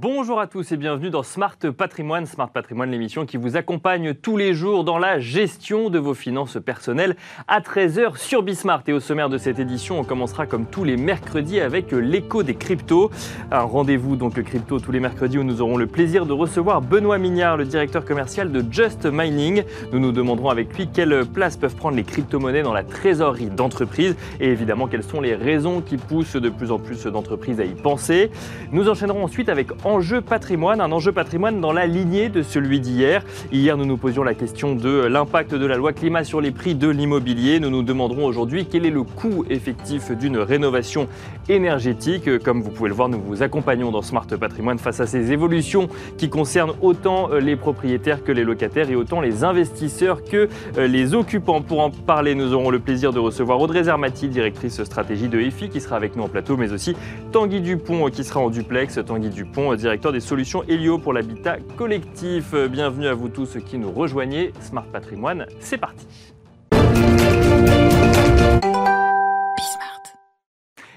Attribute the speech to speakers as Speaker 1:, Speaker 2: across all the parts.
Speaker 1: Bonjour à tous et bienvenue dans Smart Patrimoine. Smart Patrimoine, l'émission qui vous accompagne tous les jours dans la gestion de vos finances personnelles à 13h sur Bismart. Et au sommaire de cette édition, on commencera comme tous les mercredis avec l'écho des cryptos. Un rendez-vous donc crypto tous les mercredis où nous aurons le plaisir de recevoir Benoît Mignard, le directeur commercial de Just Mining. Nous nous demanderons avec lui quelle place peuvent prendre les crypto-monnaies dans la trésorerie d'entreprise et évidemment quelles sont les raisons qui poussent de plus en plus d'entreprises à y penser. Nous enchaînerons ensuite avec enjeu patrimoine, un enjeu patrimoine dans la lignée de celui d'hier. Hier, nous nous posions la question de l'impact de la loi climat sur les prix de l'immobilier. Nous nous demanderons aujourd'hui quel est le coût effectif d'une rénovation énergétique. Comme vous pouvez le voir, nous vous accompagnons dans Smart Patrimoine face à ces évolutions qui concernent autant les propriétaires que les locataires et autant les investisseurs que les occupants. Pour en parler, nous aurons le plaisir de recevoir Audrey Zermati, directrice stratégie de EFI, qui sera avec nous en plateau, mais aussi Tanguy Dupont, qui sera en duplex. Tanguy Dupont, directeur des solutions Helio pour l'habitat collectif. Bienvenue à vous tous qui nous rejoignez. Smart Patrimoine, c'est parti.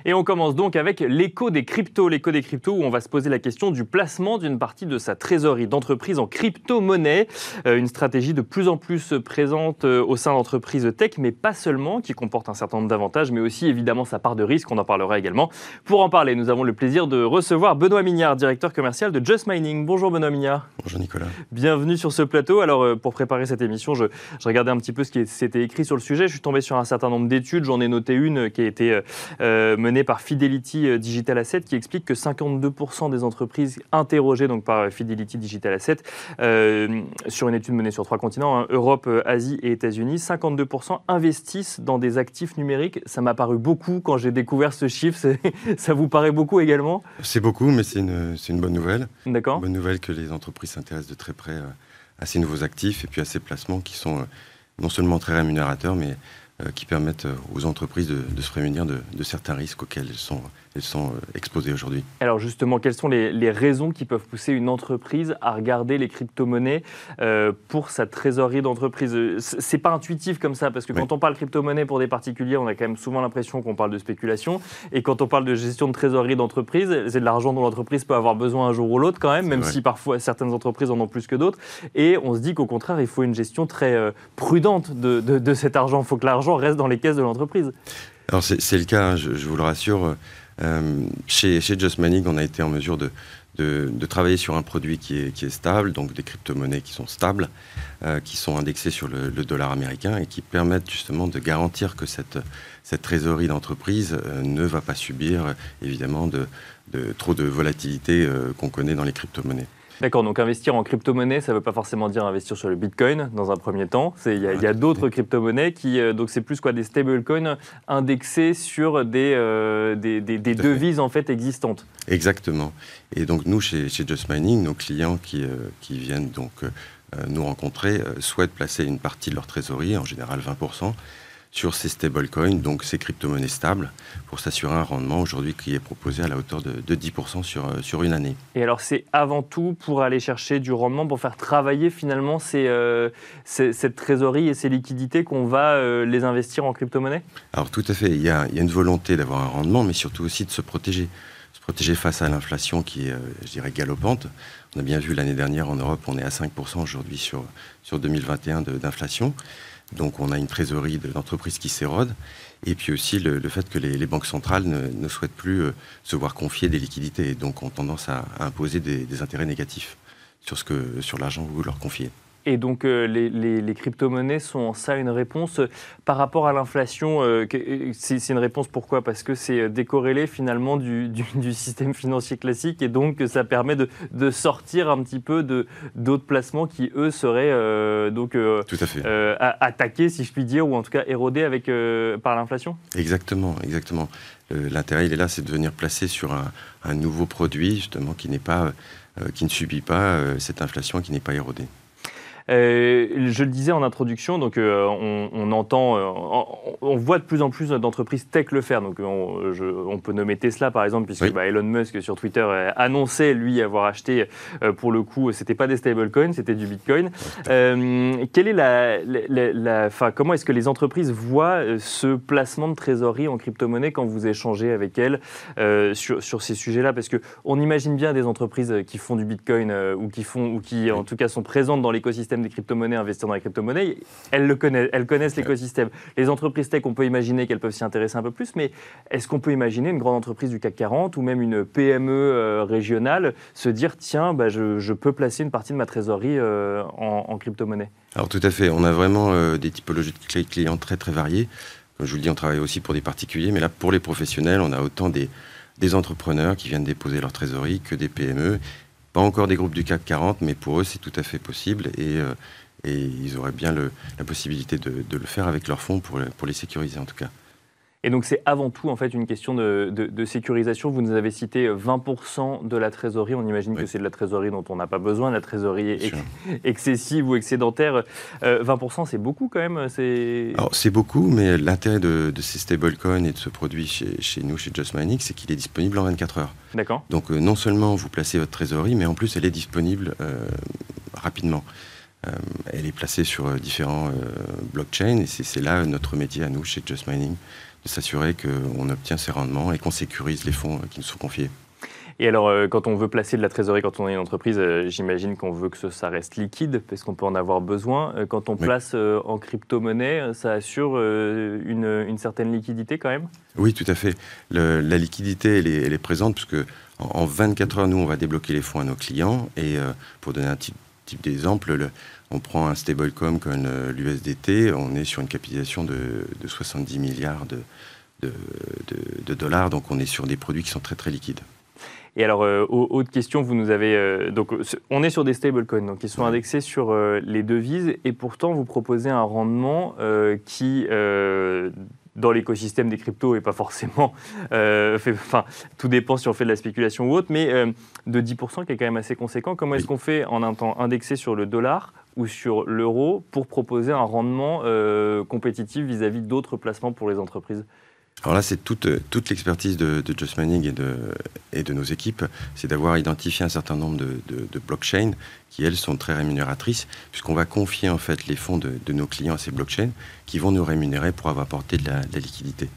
Speaker 1: Et on commence donc avec l'écho des cryptos. L'écho des cryptos où on va se poser la question du placement d'une partie de sa trésorerie d'entreprise en crypto-monnaie. Euh, une stratégie de plus en plus présente euh, au sein d'entreprises tech, mais pas seulement, qui comporte un certain nombre d'avantages, mais aussi évidemment sa part de risque. On en parlera également. Pour en parler, nous avons le plaisir de recevoir Benoît Mignard, directeur commercial de Just Mining. Bonjour Benoît Mignard.
Speaker 2: Bonjour Nicolas.
Speaker 1: Bienvenue sur ce plateau. Alors euh, pour préparer cette émission, je, regardais un petit peu ce qui s'était écrit sur le sujet. Je suis tombé sur un certain nombre d'études. J'en ai noté une qui a été menée par Fidelity euh, Digital Asset qui explique que 52% des entreprises interrogées donc par Fidelity Digital Asset euh, sur une étude menée sur trois continents, hein, Europe, euh, Asie et États-Unis, 52% investissent dans des actifs numériques. Ça m'a paru beaucoup quand j'ai découvert ce chiffre. Ça vous paraît beaucoup également?
Speaker 2: C'est beaucoup, mais c'est une, une, bonne nouvelle.
Speaker 1: D'accord.
Speaker 2: Bonne nouvelle que les entreprises s'intéressent de très près à ces nouveaux actifs et puis à ces placements qui sont non seulement très rémunérateurs, mais euh, qui permettent euh, aux entreprises de, se prémunir de, certains risques auxquels elles sont, elles sont euh, exposées aujourd'hui.
Speaker 1: Alors justement, quelles sont les, raisons qui peuvent pousser une entreprise à regarder les crypto-monnaies pour sa trésorerie d'entreprise? C'est pas intuitif comme ça, parce que quand on parle crypto-monnaie pour des particuliers, on a quand même souvent l'impression qu'on parle de spéculation. Et quand on parle de gestion de trésorerie d'entreprise, c'est de l'argent dont l'entreprise peut avoir besoin un jour ou l'autre quand même, même si parfois certaines entreprises en ont plus que d'autres. Et on se dit qu'au contraire, il faut une gestion très prudente de, de cet argent. Il faut que l'argent reste dans les caisses de l'entreprise.
Speaker 2: Alors c'est le cas, hein, je, vous le rassure. Euh, chez, chez Just Money, on a été en mesure de, travailler sur un produit qui est, stable, donc des crypto-monnaies qui sont stables, euh, qui sont indexées sur le, dollar américain et qui permettent justement de garantir que cette, trésorerie d'entreprise euh, ne va pas subir évidemment de, de trop de volatilité qu'on connaît dans les crypto-monnaies.
Speaker 1: D'accord, donc investir en crypto-monnaie, ça ne veut pas forcément dire investir sur le Bitcoin dans un premier temps. Il y a, d'autres crypto-monnaies qui, euh, donc c'est plus quoi des stablecoins indexés sur des, euh, des, devises en fait existantes.
Speaker 2: Exactement. Et donc nous, chez, chez Just Mining, nos clients qui, euh, qui viennent donc nous rencontrer souhaitent placer une partie de leur trésorerie, en général 20%, sur ces stablecoins, donc ces crypto-monnaies stables, pour s'assurer un rendement aujourd'hui qui est proposé à la hauteur de, 10% sur, euh, sur une année.
Speaker 1: Et alors c'est avant tout pour aller chercher du rendement, pour faire travailler finalement ces, euh, cette trésorerie et ces liquidités qu'on va euh, les investir en crypto-monnaie?
Speaker 2: Alors tout à fait, il y a, il y a une volonté d'avoir un rendement, mais surtout aussi de se protéger. Se protéger face à l'inflation qui est, je dirais, galopante. On a bien vu l'année dernière en Europe, on est à 5% aujourd'hui sur, sur 2021 d'inflation. Donc on a une trésorerie de l'entreprise qui s'érode. Et puis aussi le, fait que les, banques centrales ne, souhaitent plus euh, se voir confier des liquidités et donc ont tendance à, imposer des, intérêts négatifs sur, sur l'argent que vous leur confiez.
Speaker 1: Et donc euh, les, crypto-monnaies sont en ça une réponse euh, par rapport à l'inflation. Euh, c'est une réponse pourquoi? Parce que c'est décorrélé finalement du, système financier classique et donc ça permet de, sortir un petit peu d'autres placements qui eux seraient donc attaqués si je puis dire ou en tout cas érodés avec par l'inflation.
Speaker 2: Exactement, exactement. L'intérêt il est là, c'est de venir placer sur un, un nouveau produit justement qui n'est pas qui ne subit pas cette inflation, qui n'est pas érodée.
Speaker 1: Je le disais en introduction, donc on, entend, on, voit de plus en plus d'entreprises tech le faire. Donc on, peut nommer Tesla par exemple, puisque bah, Elon Musk sur Twitter annonçait lui avoir acheté pour le coup, c'était pas des stablecoins, c'était du Bitcoin. quelle est la, la, comment est-ce que les entreprises voient ce placement de trésorerie en crypto-monnaie quand vous échangez avec elles sur, sur ces sujets-là? Parce qu'on imagine bien des entreprises qui font du Bitcoin ou qui font ou qui en tout cas sont présentes dans l'écosystème des crypto-monnaies, investir dans les crypto-monnaies, elles le connaissent, elles connaissent l'écosystème. Les entreprises tech, on peut imaginer qu'elles peuvent s'y intéresser un peu plus, mais est-ce qu'on peut imaginer une grande entreprise du CAC 40 ou même une PME euh, régionale se dire tiens, bah, je, peux placer une partie de ma trésorerie euh, en, crypto-monnaie?
Speaker 2: Alors tout à fait, on a vraiment euh, des typologies de clients très très variées. Comme je vous le dis, on travaille aussi pour des particuliers, mais là pour les professionnels, on a autant des, des entrepreneurs qui viennent déposer leur trésorerie que des PME pas encore des groupes du CAC 40, mais pour eux, c'est tout à fait possible et, euh, ils auraient bien la possibilité de, le faire avec leurs fonds pour les sécuriser en tout cas.
Speaker 1: Et donc c'est avant tout en fait une question de, de, sécurisation. Vous nous avez cité 20% de la trésorerie. On imagine que c'est de la trésorerie dont on n'a pas besoin, la trésorerie excessive ou excédentaire. 20% euh, c'est beaucoup quand même.
Speaker 2: C'est c'est beaucoup, mais l'intérêt de, ces stablecoins et de ce produit chez, chez nous, chez Just Mining, c'est qu'il est disponible en 24 heures.
Speaker 1: D'accord.
Speaker 2: Donc euh, non seulement vous placez votre trésorerie, mais en plus elle est disponible euh, rapidement. elle est placée sur différents blockchains et c'est là notre métier à nous chez Just Mining de s'assurer qu'on obtient ces rendements et qu'on sécurise les fonds qui nous sont confiés.
Speaker 1: Et alors, euh, quand on veut placer de la trésorerie, quand on est une entreprise, euh, j'imagine qu'on veut que ça reste liquide, parce qu'on peut en avoir besoin. Euh, quand on place en crypto-monnaie, ça assure une, certaine liquidité quand même?
Speaker 2: Oui, tout à fait. la liquidité, elle est, présente, puisque en, en, 24 heures, nous, on va débloquer les fonds à nos clients. Et pour donner un type, type d'exemple, on prend un stablecoin comme l'USDT, on est sur une capitalisation de, 70 milliards de, dollars, donc on est sur des produits qui sont très très liquides.
Speaker 1: Et alors, euh, autre question, vous nous avez. Euh, donc, on est sur des stablecoins, donc ils sont indexés sur euh, les devises, et pourtant vous proposez un rendement qui, dans l'écosystème des cryptos et pas forcément. Euh, enfin, tout dépend si on fait de la spéculation ou autre, mais euh, de 10%, qui est quand même assez conséquent. Comment est-ce qu'on fait en un temps indexé sur le dollar ou sur l'euro pour proposer un rendement euh, compétitif vis-à-vis d'autres placements pour les entreprises?
Speaker 2: Alors là, c'est toute, toute l'expertise de, de, Just Mining et de, nos équipes, c'est d'avoir identifié un certain nombre de, de, blockchains qui, elles, sont très rémunératrices, puisqu'on va confier en fait les fonds de, nos clients à ces blockchains qui vont nous rémunérer pour avoir porté de la liquidité.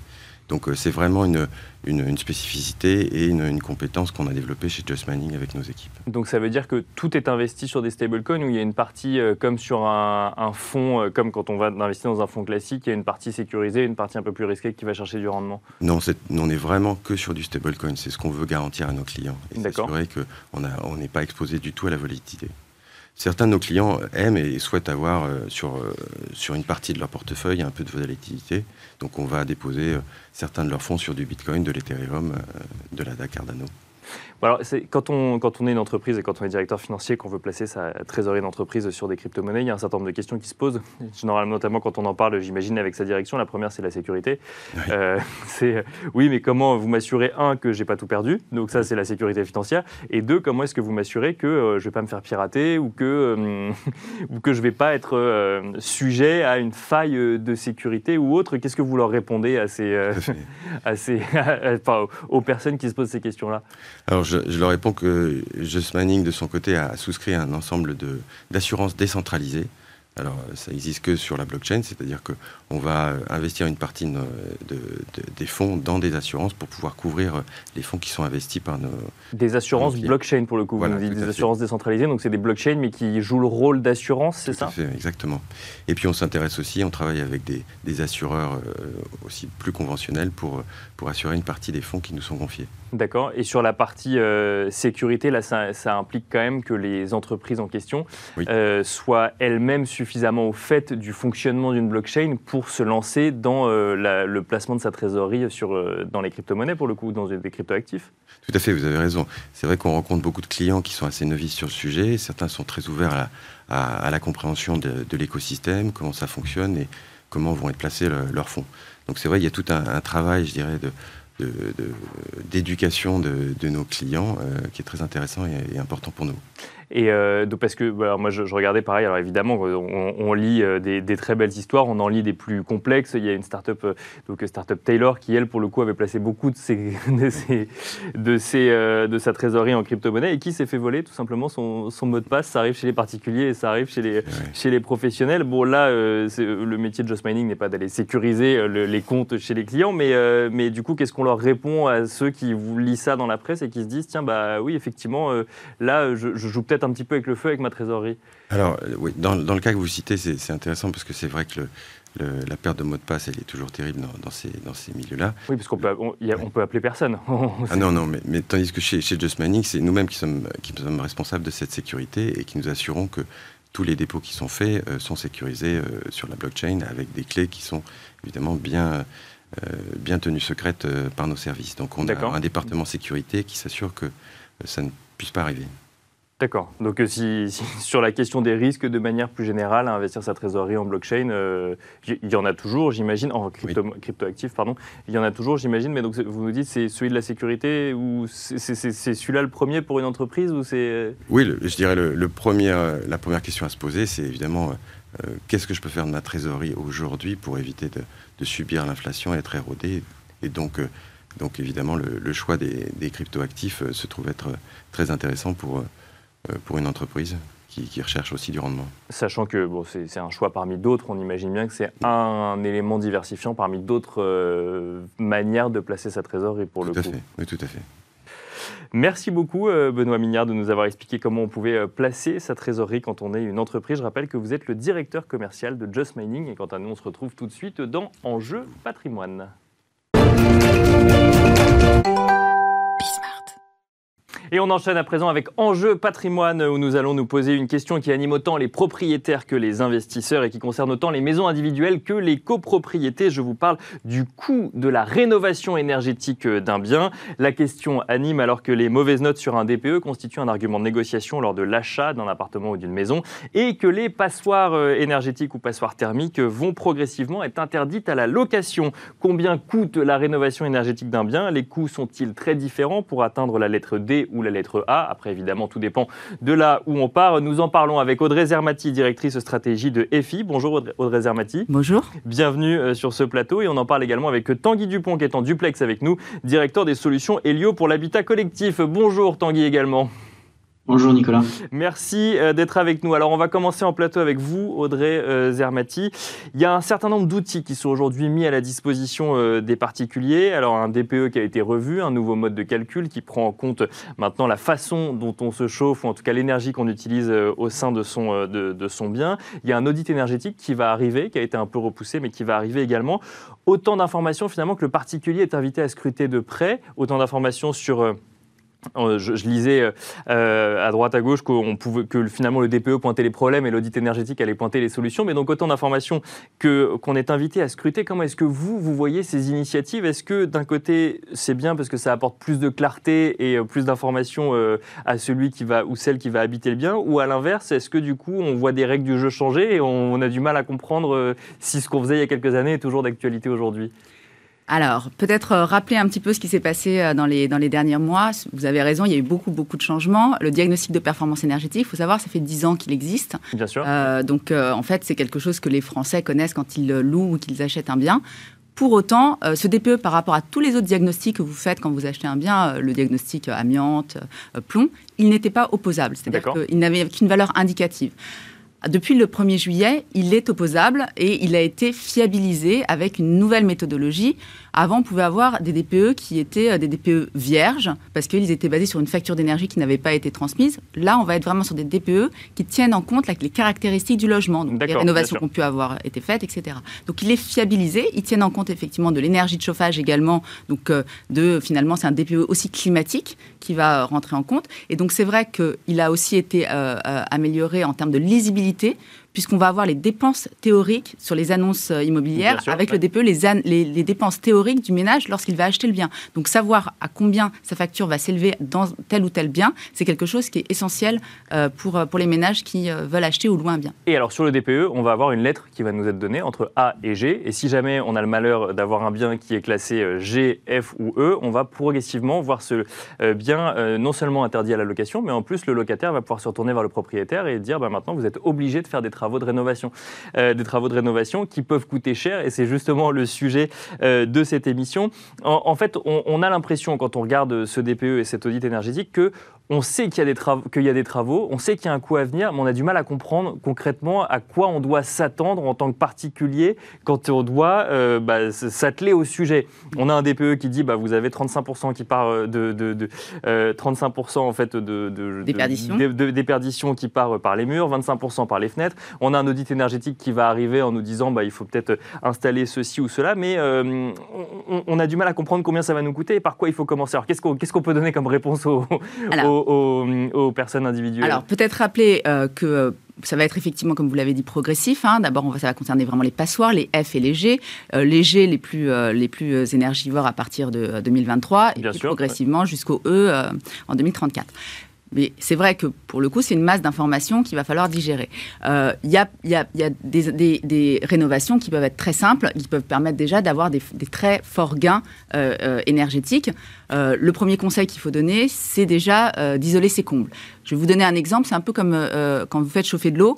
Speaker 2: Donc euh, c'est vraiment une, une, spécificité et une, compétence qu'on a développée chez Just Mining avec nos équipes.
Speaker 1: Donc ça veut dire que tout est investi sur des stablecoins où il y a une partie euh, comme sur un, fonds, euh, comme quand on va investir dans un fonds classique, il y a une partie sécurisée, une partie un peu plus risquée qui va chercher du rendement?
Speaker 2: Non, on est vraiment que sur du stablecoin. C'est ce qu'on veut garantir à nos clients. Et s'assurer qu'on n'est on pas exposé du tout à la volatilité certains de nos clients aiment et souhaitent avoir euh, sur, euh, sur une partie de leur portefeuille un peu de volatilité. Donc on va déposer euh, certains de leurs fonds sur du Bitcoin, de l'Ethereum, de la DAC Cardano
Speaker 1: alors, quand, on, quand on est une entreprise et quand on est directeur financier, qu'on veut placer sa trésorerie d'entreprise sur des crypto-monnaies, il y a un certain nombre de questions qui se posent. Généralement, notamment quand on en parle, j'imagine, avec sa direction. La première, c'est la sécurité. Oui. Euh, c'est oui, mais comment vous m'assurez, un, que j'ai pas tout perdu? Donc, ça, c'est la sécurité financière. Et deux, comment est-ce que vous m'assurez que euh, je vais pas me faire pirater ou que, euh, ou que je vais pas être sujet à une faille de sécurité ou autre? Qu'est-ce que vous leur répondez à ces, à ces aux personnes qui se posent ces questions-là?
Speaker 2: Alors, je, leur réponds que Just Manning, de son côté, a souscrit un ensemble d'assurances décentralisées alors, ça n'existe que sur la blockchain, c'est-à-dire qu'on va investir une partie des fonds dans des assurances pour pouvoir couvrir les fonds qui sont investis par nos.
Speaker 1: Des assurances blockchain pour le coup, vous dites des assurances décentralisées, donc c'est des blockchains mais qui jouent le rôle d'assurance, c'est ça
Speaker 2: fait, Exactement. Et puis on s'intéresse aussi, on travaille avec des, assureurs euh, aussi plus conventionnels pour, pour assurer une partie des fonds qui nous sont confiés.
Speaker 1: D'accord. Et sur la partie euh, sécurité, là, ça, implique quand même que les entreprises en question euh, soient elles-mêmes suffisamment au fait du fonctionnement d'une blockchain pour se lancer dans euh, le placement de sa trésorerie sur, dans les crypto-monnaies, pour le coup, dans des crypto-actifs.
Speaker 2: Tout à fait, vous avez raison. C'est vrai qu'on rencontre beaucoup de clients qui sont assez novices sur le sujet. Certains sont très ouverts à la, compréhension de, l'écosystème, comment ça fonctionne et comment vont être placés leurs fonds. Donc c'est vrai, il y a tout un travail, je dirais, d'éducation de, nos clients euh, qui est très intéressant et important pour nous.
Speaker 1: Et donc parce que bah, moi je, regardais pareil, alors évidemment on, lit des, très belles histoires, on en lit des plus complexes. Il y a une startup, donc startup Taylor, qui elle pour le coup avait placé beaucoup de, ses, de, ses, de, sa trésorerie en crypto-monnaie et qui s'est fait voler tout simplement son, son, mot de passe. Ça arrive chez les particuliers et ça arrive chez les, chez les professionnels. Bon là, le métier de Just Mining n'est pas d'aller sécuriser les comptes chez les clients, mais, mais du coup qu'est-ce qu'on leur répond à ceux qui vous lisent ça dans la presse et qui se disent tiens bah oui effectivement là je, je joue peut-être un petit peu avec le feu avec ma trésorerie
Speaker 2: Alors, euh, oui, dans, le cas que vous citez, c'est intéressant parce que c'est vrai que la perte de mot de passe, elle est toujours terrible dans, ces, dans ces milieux-là.
Speaker 1: Oui, parce qu'on peut, on, peut appeler personne.
Speaker 2: ah non, non, mais, mais, tandis que chez, chez Just Mining, c'est nous-mêmes qui sommes, qui sommes responsables de cette sécurité et qui nous assurons que tous les dépôts qui sont faits euh, sont sécurisés euh, sur la blockchain avec des clés qui sont évidemment bien, bien tenues secrètes par nos services. Donc on a un département sécurité qui s'assure que ça ne puisse pas arriver.
Speaker 1: D'accord. Donc euh, si, sur la question des risques de manière plus générale, investir sa trésorerie en blockchain, euh, il y en a toujours, j'imagine, en crypto, cryptoactif, pardon, il y en a toujours, j'imagine, mais donc vous nous dites c'est celui de la sécurité ou c'est celui-là le premier pour une entreprise ou c'est...
Speaker 2: Oui, je dirais le, premier, euh, la première question à se poser, c'est évidemment qu'est-ce que je peux faire de ma trésorerie aujourd'hui pour éviter de, subir l'inflation et être érodé et donc... donc évidemment, le, choix des, des cryptoactifs se trouve être très intéressant pour, euh, pour une entreprise qui, recherche aussi du rendement.
Speaker 1: Sachant que bon, c'est un choix parmi d'autres, on imagine bien que c'est un, élément diversifiant parmi d'autres euh, manières de placer sa trésorerie pour
Speaker 2: tout
Speaker 1: le
Speaker 2: à
Speaker 1: coup.
Speaker 2: Fait. Oui, tout à fait.
Speaker 1: Merci beaucoup euh, Benoît Mignard de nous avoir expliqué comment on pouvait placer sa trésorerie quand on est une entreprise. Je rappelle que vous êtes le directeur commercial de Just Mining et quant à nous on se retrouve tout de suite dans Enjeu patrimoine. Et on enchaîne à présent avec Enjeu patrimoine où nous allons nous poser une question qui anime autant les propriétaires que les investisseurs et qui concerne autant les maisons individuelles que les copropriétés. Je vous parle du coût de la rénovation énergétique d'un bien. La question anime alors que les mauvaises notes sur un DPE constituent un argument de négociation lors de l'achat d'un appartement ou d'une maison et que les passoires euh, énergétiques ou passoires thermiques vont progressivement être interdites à la location. Combien coûte la rénovation énergétique d'un bien? Les coûts sont-ils très différents pour atteindre la lettre D ou la lettre A. Après, évidemment, tout dépend de là où on part. Nous en parlons avec Audrey Zermati, directrice stratégie de EFI. Bonjour Audrey Zermati.
Speaker 3: Bonjour.
Speaker 1: Bienvenue euh, sur ce plateau. Et on en parle également avec Tanguy Dupont, qui est en duplex avec nous, directeur des solutions Helio pour l'habitat collectif. Bonjour Tanguy également.
Speaker 4: Bonjour Nicolas.
Speaker 1: Merci euh, d'être avec nous. Alors on va commencer en plateau avec vous, Audrey euh, Zermati. Il y a un certain nombre d'outils qui sont aujourd'hui mis à la disposition euh, des particuliers. Alors un DPE qui a été revu, un nouveau mode de calcul qui prend en compte maintenant la façon dont on se chauffe, ou en tout cas l'énergie qu'on utilise au sein de son, de son bien. Il y a un audit énergétique qui va arriver, qui a été un peu repoussé, mais qui va arriver également. Autant d'informations finalement que le particulier est invité à scruter de près, autant d'informations sur euh, je, lisais euh, euh, à droite à gauche qu'on pouvait, que finalement le DPE pointait les problèmes et l'audit énergétique allait pointer les solutions, mais donc autant d'informations qu'on est invité à scruter. Comment est-ce que vous vous voyez ces initiatives? Est-ce que d'un côté c'est bien parce que ça apporte plus de clarté et plus d'informations à celui qui va ou celle qui va habiter le bien, ou à l'inverse est-ce que du coup on voit des règles du jeu changer et on a du mal à comprendre si ce qu'on faisait il y a quelques années est toujours d'actualité aujourd'hui?
Speaker 3: Alors, peut-être euh, rappeler un petit peu ce qui s'est passé euh, dans les, dans les derniers mois. Vous avez raison, il y a eu beaucoup, beaucoup de changements. Le diagnostic de performance énergétique, il faut savoir, ça fait 10 ans qu'il existe.
Speaker 1: Bien sûr.
Speaker 3: Euh, donc, en fait, c'est quelque chose que les Français connaissent quand ils louent ou qu'ils achètent un bien. Pour autant, ce DPE, par rapport à tous les autres diagnostics que vous faites quand vous achetez un bien, le diagnostic amiante, plomb, il n'était pas opposable. C'est-à-dire qu'il n'avait qu'une valeur indicative. Depuis le 1er juillet, il est opposable et il a été fiabilisé avec une nouvelle méthodologie. Avant, on pouvait avoir des DPE qui étaient euh, des DPE vierges parce qu'ils étaient basés sur une facture d'énergie qui n'avait pas été transmise. Là, on va être vraiment sur des DPE qui tiennent en compte les caractéristiques du logement, donc les rénovations qui ont pu avoir été faites, etc. Donc, il est fiabilisé. Ils tiennent en compte effectivement de l'énergie de chauffage également. Donc, euh, de finalement, c'est un DPE aussi climatique qui va rentrer en compte. Et donc, c'est vrai qu'il a aussi été euh, amélioré en termes de lisibilité puisqu'on va avoir les dépenses théoriques sur les annonces immobilières, avec le DPE, les, les, les, dépenses théoriques du ménage lorsqu'il va acheter le bien. Donc savoir à combien sa facture va s'élever dans tel ou tel bien, c'est quelque chose qui est essentiel pour, pour les ménages qui veulent acheter ou louer un bien.
Speaker 1: Et alors sur le DPE, on va avoir une lettre qui va nous être donnée entre A et G, et si jamais on a le malheur d'avoir un bien qui est classé G, F ou E, on va progressivement voir ce bien non seulement interdit à la location, mais en plus le locataire va pouvoir se retourner vers le propriétaire et dire bah, maintenant vous êtes obligé de faire des travaux de rénovation. Euh, des travaux de rénovation qui peuvent coûter cher et c'est justement le sujet euh, de cette émission. En, fait, on, on a l'impression quand on regarde ce DPE et cet audit énergétique que on sait qu'il y, a des travaux, qu'il y a des travaux, on sait qu'il y a un coût à venir, mais on a du mal à comprendre concrètement à quoi on doit s'attendre en tant que particulier quand on doit euh, bah, s'atteler au sujet. On a un DPE qui dit bah, vous avez 35% qui part euh, de, de, 35% euh, en fait de, de
Speaker 3: déperdition.
Speaker 1: qui part par les murs, 25% par les fenêtres. On a un audit énergétique qui va arriver en nous disant bah, il faut peut-être installer ceci ou cela, mais on, a du mal à comprendre combien ça va nous coûter et par quoi il faut commencer. Alors qu'est-ce qu'on, peut donner comme réponse aux, aux, personnes individuelles
Speaker 3: Alors peut-être rappeler euh, que euh, ça va être effectivement, comme vous l'avez dit, progressif. Hein. D'abord, ça va concerner vraiment les passoires, les F et les G. Euh, les G les plus, les plus énergivores à partir de 2023 et puis progressivement jusqu'au E en 2034. Mais c'est vrai que pour le coup, c'est une masse d'informations qu'il va falloir digérer. Il euh, y, a, y, a, y a des, des, des, rénovations qui peuvent être très simples, qui peuvent permettre déjà d'avoir des, des, très forts gains euh, euh, énergétiques. le premier conseil qu'il faut donner, c'est déjà d'isoler ses combles. Je vais vous donner un exemple. C'est un peu comme quand vous faites chauffer de l'eau.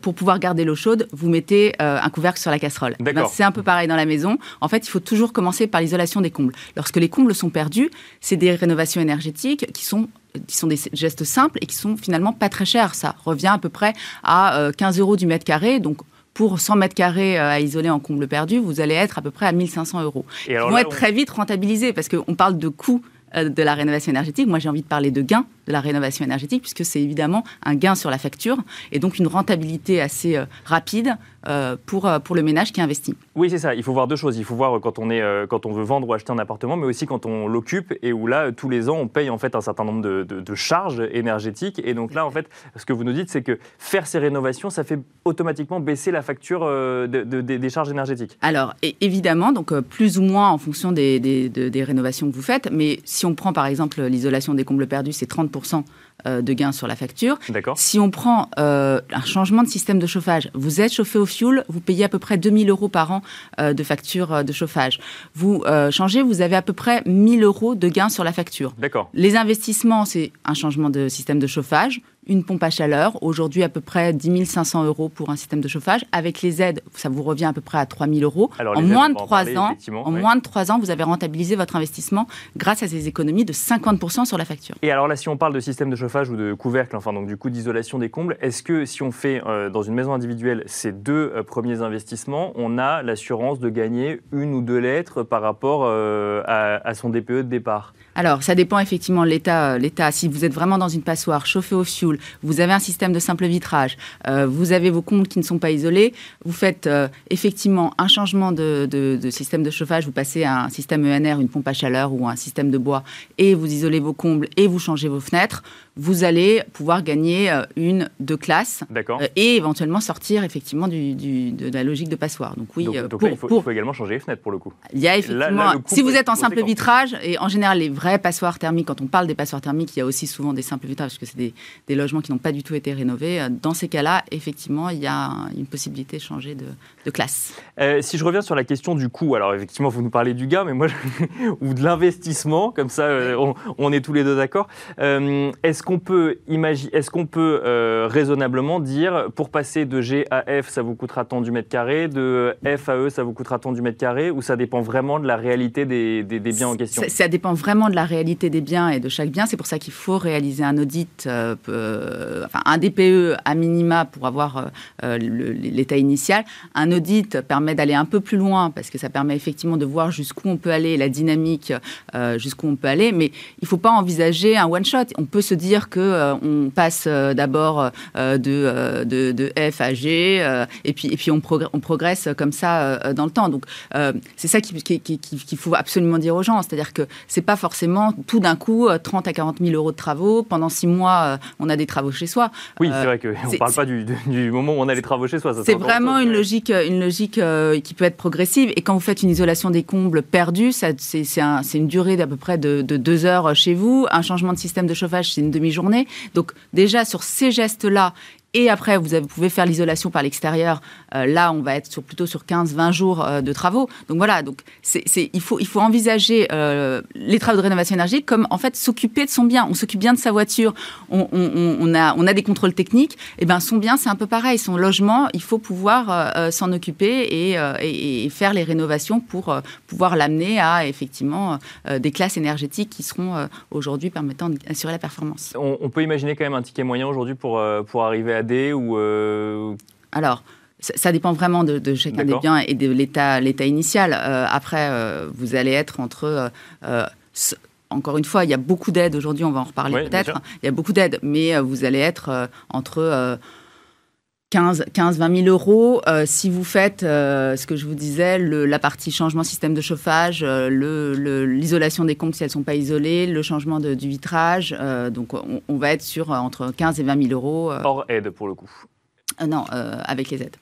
Speaker 3: pour pouvoir garder l'eau chaude, vous mettez un couvercle sur la casserole. Ben, c'est un peu pareil dans la maison. En fait, il faut toujours commencer par l'isolation des combles. Lorsque les combles sont perdus, c'est des rénovations énergétiques qui sont qui sont des gestes simples et qui sont finalement pas très chers. Ça revient à peu près à 15 euh, euros du mètre carré. Donc, pour 100 mètres carrés euh, à isoler en comble perdu, vous allez être à peu près à 1500 euros. Ils vont être très vite rentabilisés parce qu'on parle de coûts euh, de la rénovation énergétique. Moi, j'ai envie de parler de gains de la rénovation énergétique, puisque c'est évidemment un gain sur la facture et donc une rentabilité assez euh, rapide euh, pour, euh, pour le ménage qui investit.
Speaker 1: Oui, c'est ça. Il faut voir deux choses. Il faut voir quand on, est, quand on veut vendre ou acheter un appartement, mais aussi quand on l'occupe et où là, tous les ans, on paye en fait un certain nombre de, de, charges énergétiques. Et donc là, en fait, ce que vous nous dites, c'est que faire ces rénovations, ça fait automatiquement baisser la facture de, des charges énergétiques.
Speaker 3: Alors, évidemment, donc plus ou moins en fonction des, des, des rénovations que vous faites, mais si on prend par exemple l'isolation des combles perdus, c'est 30 euh, de gains sur la facture. Si on prend euh, un changement de système de chauffage, vous êtes chauffé au fioul, vous payez à peu près 2000 euros par an euh, de facture de chauffage. Vous changez, vous avez à peu près 1000 euros de gains sur la facture. Les investissements, c'est un changement de système de chauffage, une pompe à chaleur, aujourd'hui à peu près 10 500 euros pour un système de chauffage. Avec les aides, ça vous revient à peu près à 3 000 euros. en moins de 3 ans, en moins de 3 ans, vous avez rentabilisé votre investissement grâce à ces économies de 50% sur la facture.
Speaker 1: Et alors là, si on parle de système de chauffage ou de couvercle, enfin donc du coup d'isolation des combles, est-ce que si on fait euh, dans une maison individuelle ces deux euh, premiers investissements, on a l'assurance de gagner une ou deux lettres par rapport euh, à, à son DPE de départ?
Speaker 3: Alors, ça dépend effectivement de l'État. L'État, si vous êtes vraiment dans une passoire chauffée au fioul, vous avez un système de simple vitrage, euh, vous avez vos comptes qui ne sont pas isolés, vous faites euh, effectivement un changement de, de, système de chauffage, vous passez à un système ENR, une pompe à chaleur ou un système de bois, et vous isolez vos combles et vous changez vos fenêtres, vous allez pouvoir gagner euh, une, deux classes et éventuellement sortir effectivement du, de la logique de passoire.
Speaker 1: Donc oui, il, faut, également changer les fenêtres pour le coup.
Speaker 3: Il y a effectivement, si vous êtes en simple vitrage, et en général les vraies passoires thermiques, quand on parle des passoires thermiques, il y a aussi souvent des simples vitrages, parce que c'est des, logements qui n'ont pas du tout été rénovés. Dans ces cas-là, effectivement, il y a une possibilité de changer de, classe.
Speaker 1: Euh, si je reviens sur la question du coût, alors effectivement, vous nous parlez du gain, mais moi, ou de l'investissement, comme ça, euh, on, est tous les deux d'accord. Euh, est-ce qu'on peut est-ce qu'on peut raisonnablement dire, pour passer de G à F, ça vous coûtera tant du mètre carré, de F à E, ça vous coûtera tant du mètre carré, ou ça dépend vraiment de la réalité des, biens en question?
Speaker 3: ça, dépend vraiment de la réalité des biens et de chaque bien. C'est pour ça qu'il faut réaliser un audit, euh, euh, enfin un DPE à minima pour avoir euh, l'état initial. Un audit permet d'aller un peu plus loin parce que ça permet effectivement de voir jusqu'où on peut aller, la dynamique jusqu'où on peut aller. Mais il ne faut pas envisager un one shot. On peut se dire que on passe d'abord de, de, F à G et puis et puis on, progresse comme ça dans le temps. Donc c'est ça qu'il qui, faut absolument dire aux gens, c'est-à-dire que c'est pas forcément tout d'un coup 30 euh, à 40 000 euros de travaux. Pendant six mois, euh, on a des travaux chez soi.
Speaker 1: Oui, c'est vrai qu'on ne parle pas du, moment où on a les travaux chez soi.
Speaker 3: C'est vraiment une logique, une logique qui peut être progressive. Et quand vous faites une isolation des combles perdus, c'est un, une durée d'à peu près de, de, deux heures chez vous. Un changement de système de chauffage, c'est une demi-journée. Donc déjà, sur ces gestes-là et après, vous, pouvez faire l'isolation par l'extérieur. Euh, là, on va être sur, plutôt sur 15-20 jours euh, de travaux. Donc voilà, donc il, faut, envisager euh, les travaux de rénovation énergétique comme en fait s'occuper de son bien. On s'occupe bien de sa voiture, on, a, des contrôles techniques. Et eh ben son bien, c'est un peu pareil. Son logement, il faut pouvoir s'en occuper et, faire les rénovations pour pouvoir l'amener à effectivement des classes énergétiques qui seront aujourd'hui permettant d'assurer la performance.
Speaker 1: On, on, peut imaginer quand même un ticket moyen aujourd'hui pour, pour arriver à ou euh,
Speaker 3: Alors, ça, dépend vraiment de, chacun des biens et de l'état, l'état initial. Euh, après, euh, vous allez être entre encore une fois, il y a beaucoup d'aides aujourd'hui, on va en reparler peut-être. Il y a beaucoup d'aides, mais vous allez être entre 15, 15, 20 000 euros. si vous faites ce que je vous disais, la partie changement système de chauffage, l'isolation des comptes si elles ne sont pas isolées, le changement du vitrage, donc on, va être sur entre 15 et 20 000 euros.
Speaker 1: Hors aide pour le coup.
Speaker 3: non, avec les aides.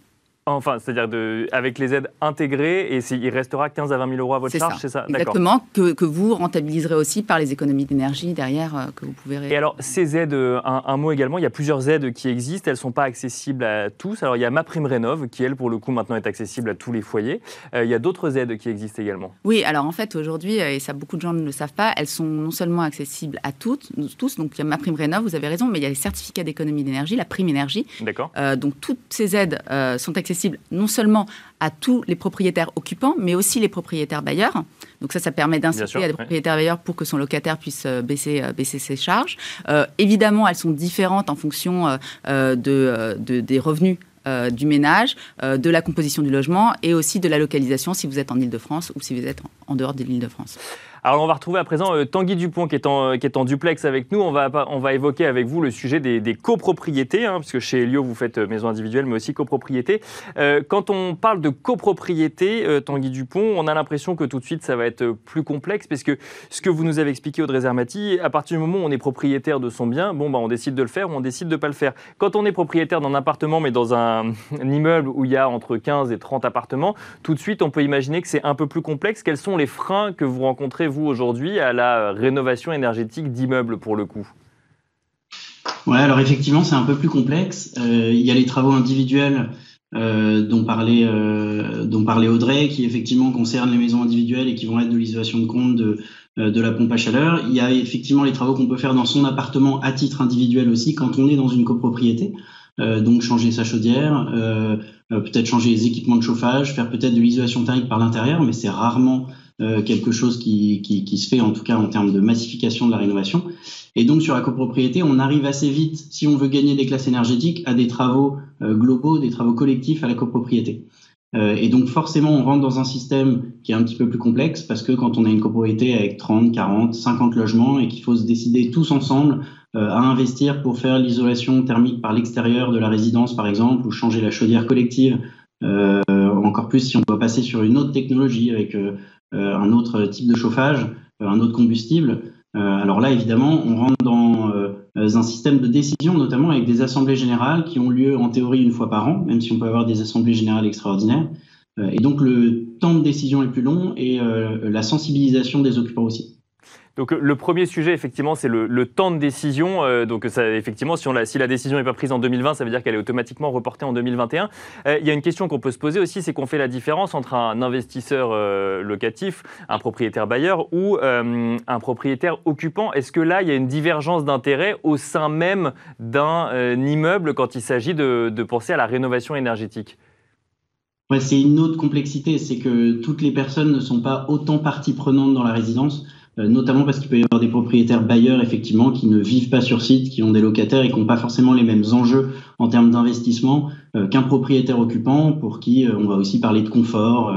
Speaker 1: Enfin, c'est-à-dire de, avec les aides intégrées, et il restera 15 à 20 000 euros à votre charge, c'est ça
Speaker 3: Exactement, que, que, vous rentabiliserez aussi par les économies d'énergie derrière euh, que vous pouvez
Speaker 1: Et alors, ces aides, euh, un, mot également, il y a plusieurs aides qui existent, elles ne sont pas accessibles à tous. Alors, il y a Ma Prime Rénov, qui, elle, pour le coup, maintenant est accessible à tous les foyers. Euh, il y a d'autres aides qui existent également.
Speaker 3: Oui, alors en fait, aujourd'hui, et ça beaucoup de gens ne le savent pas, elles sont non seulement accessibles à toutes, tous, donc il y a Ma Prime Rénov, vous avez raison, mais il y a les certificats d'économie d'énergie, la prime énergie.
Speaker 1: D'accord.
Speaker 3: donc, toutes ces aides sont accessibles non seulement à tous les propriétaires occupants, mais aussi les propriétaires bailleurs. Donc ça, ça permet d'inciter à des propriétaires bailleurs pour que son locataire puisse euh, baisser, euh, baisser ses charges. Euh, évidemment, elles sont différentes en fonction de, des revenus du ménage, de la composition du logement et aussi de la localisation si vous êtes en Ile-de-France ou si vous êtes en dehors de l'Île-de-France.
Speaker 1: Alors on va retrouver à présent euh, Tanguy Dupont qui est, en, euh, qui est en duplex avec nous. On va, évoquer avec vous le sujet des, copropriétés, hein, puisque chez Elio vous faites euh, maison individuelle mais aussi copropriété. quand on parle de copropriété, Tanguy Dupont, on a l'impression que tout de suite ça va être plus complexe, parce que ce que vous nous avez expliqué Audrey Zermati, à partir du moment où on est propriétaire de son bien, bon bah on décide de le faire ou on décide de ne pas le faire. Quand on est propriétaire d'un appartement mais dans un immeuble où il y a entre 15 et 30 appartements, tout de suite on peut imaginer que c'est un peu plus complexe. Quels sont les freins que vous rencontrez vous aujourd'hui à la rénovation énergétique d'immeubles pour le coup?
Speaker 4: Ouais, alors effectivement, c'est un peu plus complexe. Euh, il y a les travaux individuels euh, dont, parlait, euh, dont parlait Audrey, qui effectivement concernent les maisons individuelles et qui vont être de l'isolation de compte, de, de la pompe à chaleur. Il y a effectivement les travaux qu'on peut faire dans son appartement à titre individuel aussi quand on est dans une copropriété. donc changer sa chaudière, peut-être changer les équipements de chauffage, faire peut-être de l'isolation thermique par l'intérieur, mais c'est rarement euh, quelque chose qui, se fait en tout cas en termes de massification de la rénovation. Et donc sur la copropriété, on arrive assez vite, si on veut gagner des classes énergétiques, à des travaux euh, globaux, des travaux collectifs à la copropriété. Euh, et donc forcément, on rentre dans un système qui est un petit peu plus complexe parce que quand on a une copropriété avec 30, 40, 50 logements et qu'il faut se décider tous ensemble à investir pour faire l'isolation thermique par l'extérieur de la résidence, par exemple, ou changer la chaudière collective, encore plus si on doit passer sur une autre technologie avec un autre type de chauffage, euh, un autre combustible. Euh, alors là, évidemment, on rentre dans un système de décision, notamment avec des assemblées générales qui ont lieu en théorie une fois par an, même si on peut avoir des assemblées générales extraordinaires. Et donc le temps de décision est plus long et la sensibilisation des occupants aussi.
Speaker 1: Donc le premier sujet, effectivement, c'est le, temps de décision. Euh, donc effectivement, si, la décision n'est pas prise en 2020, ça veut dire qu'elle est automatiquement reportée en 2021. Euh, il y a une question qu'on peut se poser aussi, c'est qu'on fait la différence entre un investisseur euh, locatif, un propriétaire bailleur ou un propriétaire occupant. Est-ce que là, il y a une divergence d'intérêt au sein même d'un immeuble quand il s'agit de, de penser à la rénovation énergétique?
Speaker 4: Ouais, c'est une autre complexité, c'est que toutes les personnes ne sont pas autant partie prenante dans la résidence. Euh, notamment parce qu'il peut y avoir des propriétaires bailleurs effectivement qui ne vivent pas sur site, qui ont des locataires et qui n'ont pas forcément les mêmes enjeux en termes d'investissement euh, qu'un propriétaire occupant pour qui euh, on va aussi parler de confort.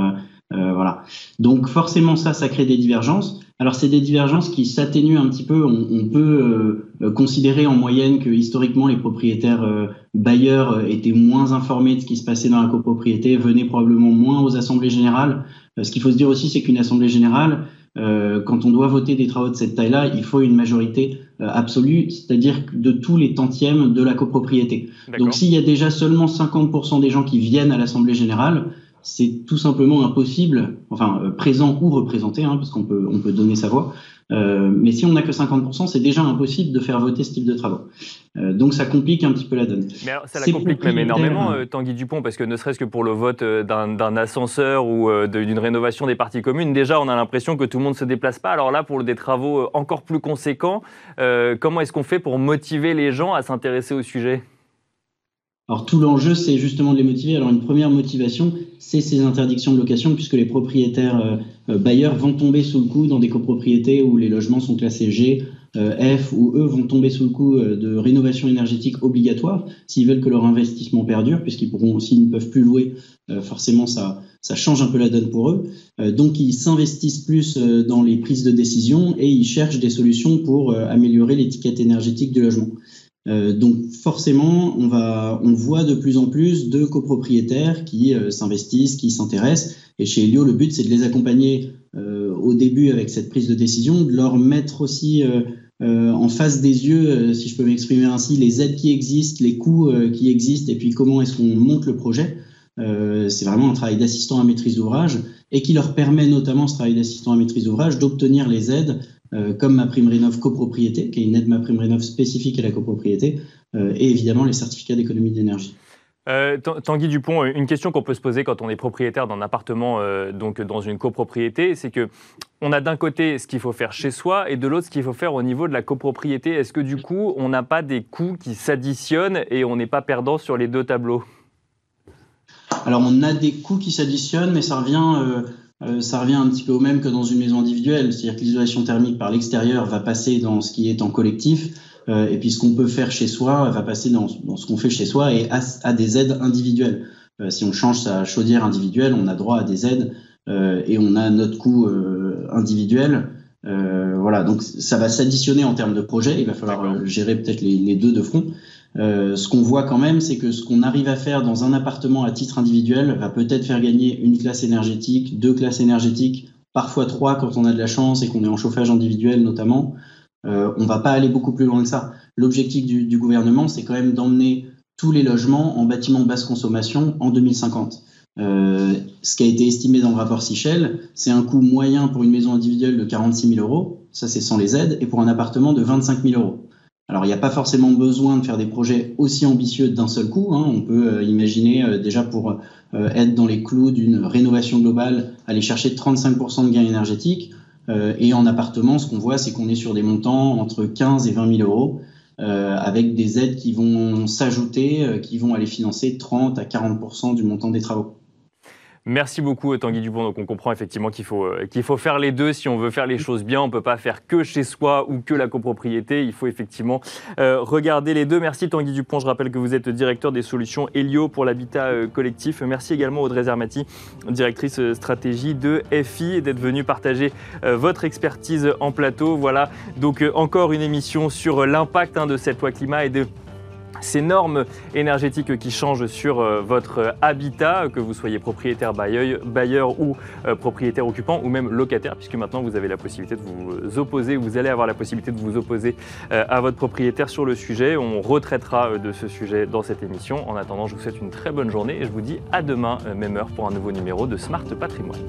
Speaker 4: voilà. Donc forcément ça, ça crée des divergences. Alors c'est des divergences qui s'atténuent un petit peu. On, on peut considérer en moyenne que historiquement les propriétaires bailleurs étaient moins informés de ce qui se passait dans la copropriété, venaient probablement moins aux assemblées générales. ce qu'il faut se dire aussi, c'est qu'une assemblée générale, quand on doit voter des travaux de cette taille-là, il faut une majorité absolue, c'est-à-dire de tous les tantièmes de la copropriété. Donc s'il y a déjà seulement 50% des gens qui viennent à l'Assemblée générale, c'est tout simplement impossible, enfin euh, présent ou représenté, hein, parce qu'on peut, on peut donner sa voix. Euh, mais si on n'a que 50%, c'est déjà impossible de faire voter ce type de travaux. Euh, donc ça complique un petit peu la donne.
Speaker 1: Mais ça la complique même énormément, Tanguy Dupont, parce que ne serait-ce que pour le vote d'un ascenseur ou d'une rénovation des parties communes, déjà on a l'impression que tout le monde ne se déplace pas. Alors là, pour des travaux encore plus conséquents, comment est-ce qu'on fait pour motiver les gens à s'intéresser au sujet?
Speaker 4: Alors tout l'enjeu, c'est justement de les motiver. Alors une première motivation, c'est ces interdictions de location, puisque les propriétaires euh, euh, bailleurs vont tomber sous le coup dans des copropriétés où les logements sont classés G, euh, F, ou eux vont tomber sous le coup de rénovation énergétique obligatoire s'ils veulent que leur investissement perdure, puisqu'ils pourront, s'ils ne peuvent plus louer, forcément ça, ça change un peu la donne pour eux. donc ils s'investissent plus dans les prises de décision et ils cherchent des solutions pour améliorer l'étiquette énergétique du logement. Euh, donc forcément, on, va, on voit de plus en plus de copropriétaires qui euh, s'investissent, qui s'intéressent. Et chez Elio, le but, c'est de les accompagner euh, au début avec cette prise de décision, de leur mettre aussi en face des yeux, si je peux m'exprimer ainsi, les aides qui existent, les coûts qui existent, et puis comment est-ce qu'on monte le projet. c'est vraiment un travail d'assistant à maîtrise d'ouvrage et qui leur permet notamment ce travail d'assistant à maîtrise d'ouvrage d'obtenir les aides comme ma prime rénov copropriété, qui est une aide ma prime rénov spécifique à la copropriété, euh, et évidemment les certificats d'économie d'énergie.
Speaker 1: Euh, Tanguy Dupont, une question qu'on peut se poser quand on est propriétaire d'un appartement, donc dans une copropriété, c'est que on a d'un côté ce qu'il faut faire chez soi et de l'autre ce qu'il faut faire au niveau de la copropriété. Est-ce que du coup, on n'a pas des coûts qui s'additionnent et on n'est pas perdant sur les deux tableaux?
Speaker 4: Alors, on a des coûts qui s'additionnent, mais ça revient euh, ça revient un petit peu au même que dans une maison individuelle, c'est-à-dire que l'isolation thermique par l'extérieur va passer dans ce qui est en collectif, euh, et puis ce qu'on peut faire chez soi va passer dans, ce qu'on fait chez soi et à, des aides individuelles. Euh, si on change sa chaudière individuelle, on a droit à des aides et on a notre coût individuel. voilà, donc ça va s'additionner en termes de projet. Il va falloir gérer peut-être les, les, deux de front. Euh, ce qu'on voit quand même, c'est que ce qu'on arrive à faire dans un appartement à titre individuel va peut-être faire gagner une classe énergétique, deux classes énergétiques, parfois trois quand on a de la chance et qu'on est en chauffage individuel notamment. Euh, on va pas aller beaucoup plus loin que ça. L'objectif du, gouvernement, c'est quand même d'emmener tous les logements en bâtiment basse consommation en 2050. Euh, ce qui a été estimé dans le rapport Sichel, c'est un coût moyen pour une maison individuelle de 46 000 euros, ça c'est sans les aides, et pour un appartement de 25 000 euros. Alors, il n'y a pas forcément besoin de faire des projets aussi ambitieux d'un seul coup. Hein. On peut euh, imaginer euh, déjà pour euh, être dans les clous d'une rénovation globale, aller chercher 35% de gains énergétiques. et en appartement, ce qu'on voit, c'est qu'on est sur des montants entre 15 et 20 000 euros, avec des aides qui vont s'ajouter, qui vont aller financer 30 à 40% du montant des travaux.
Speaker 1: Merci beaucoup Tanguy Dupont. Donc on comprend effectivement qu'il faut, euh, faut faire les deux si on veut faire les choses bien. On ne peut pas faire que chez soi ou que la copropriété. Il faut effectivement euh, regarder les deux. Merci Tanguy Dupont. Je rappelle que vous êtes directeur des solutions Helio pour l'habitat euh, collectif. Merci également Audrey Zermati, directrice stratégie de FI, d'être venue partager votre expertise en plateau. Voilà donc encore une émission sur l'impact hein, de cette loi climat et de ces normes énergétiques qui changent sur euh, votre habitat, que vous soyez propriétaire bailleur, ou euh, propriétaire occupant ou même locataire, puisque maintenant vous avez la possibilité de vous opposer, vous allez avoir la possibilité de vous opposer euh, à votre propriétaire sur le sujet. On retraitera de ce sujet dans cette émission. En attendant, je vous souhaite une très bonne journée et je vous dis à demain, même heure, pour un nouveau numéro de Smart Patrimoine.